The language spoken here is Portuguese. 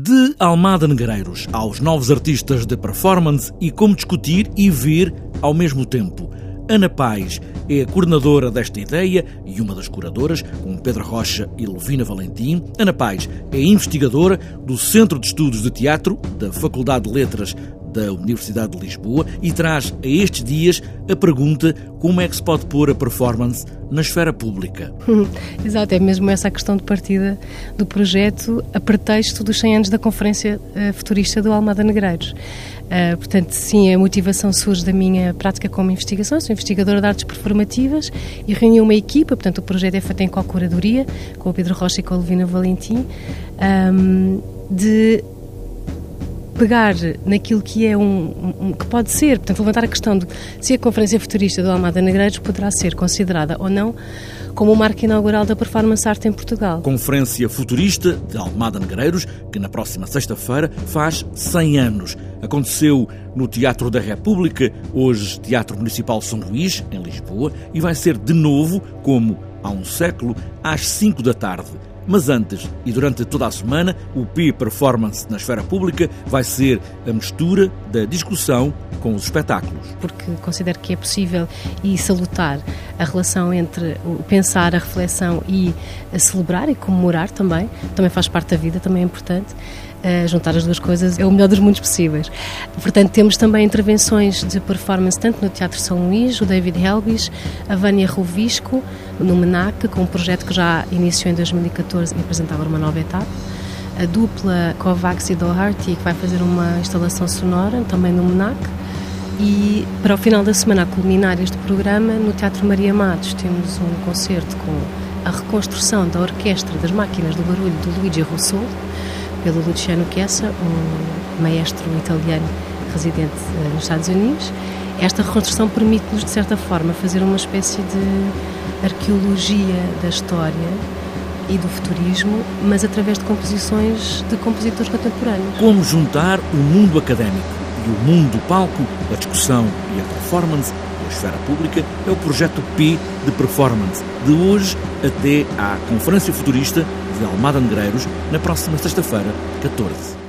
De Almada Negreiros aos novos artistas de performance e como discutir e ver ao mesmo tempo. Ana Paz é a coordenadora desta ideia e uma das curadoras, com Pedro Rocha e Levina Valentim. Ana Paz é investigadora do Centro de Estudos de Teatro da Faculdade de Letras da Universidade de Lisboa e traz a estes dias a pergunta como é que se pode pôr a performance na esfera pública. Exato, é mesmo essa a questão de partida do projeto a pretexto dos 100 anos da Conferência eh, Futurista do Almada Negreiros. Uh, portanto, sim, a motivação surge da minha prática como investigação. Sou investigadora de artes performativas e reuni uma equipa. Portanto, o projeto é feito em co-curadoria com o Pedro Rocha e com a Levina Valentim. Um, de pegar naquilo que é um, um, que pode ser, portanto, levantar a questão de se a Conferência Futurista do Almada Negreiros poderá ser considerada ou não como o marco inaugural da performance arte em Portugal. Conferência Futurista de Almada Negreiros, que na próxima sexta-feira faz 100 anos. Aconteceu no Teatro da República, hoje Teatro Municipal São Luís, em Lisboa, e vai ser de novo, como há um século, às 5 da tarde. Mas antes e durante toda a semana, o P Performance na esfera pública vai ser a mistura da discussão com os espetáculos. Porque considero que é possível e salutar a relação entre o pensar, a reflexão e a celebrar e comemorar também. Também faz parte da vida, também é importante. Juntar as duas coisas é o melhor dos mundos possíveis. Portanto, temos também intervenções de performance tanto no Teatro São Luís, o David Helbis, a Vânia Rovisco, no MENAC, com um projeto que já iniciou em 2014 e apresentava uma nova etapa. A dupla Kovacs e Doherty, que vai fazer uma instalação sonora também no MENAC. E para o final da semana, a culminar este programa, no Teatro Maria Matos, temos um concerto com a reconstrução da Orquestra das Máquinas do Barulho do Luigi Russolo, pelo Luciano Chiesa, um maestro italiano residente eh, nos Estados Unidos. Esta reconstrução permite-nos, de certa forma, fazer uma espécie de arqueologia da história e do futurismo, mas através de composições de compositores contemporâneos. Como juntar o mundo académico e o mundo do palco, a discussão e a performance esfera pública é o projeto P de Performance, de hoje até à Conferência Futurista de Almada Negreiros, na próxima sexta-feira, 14.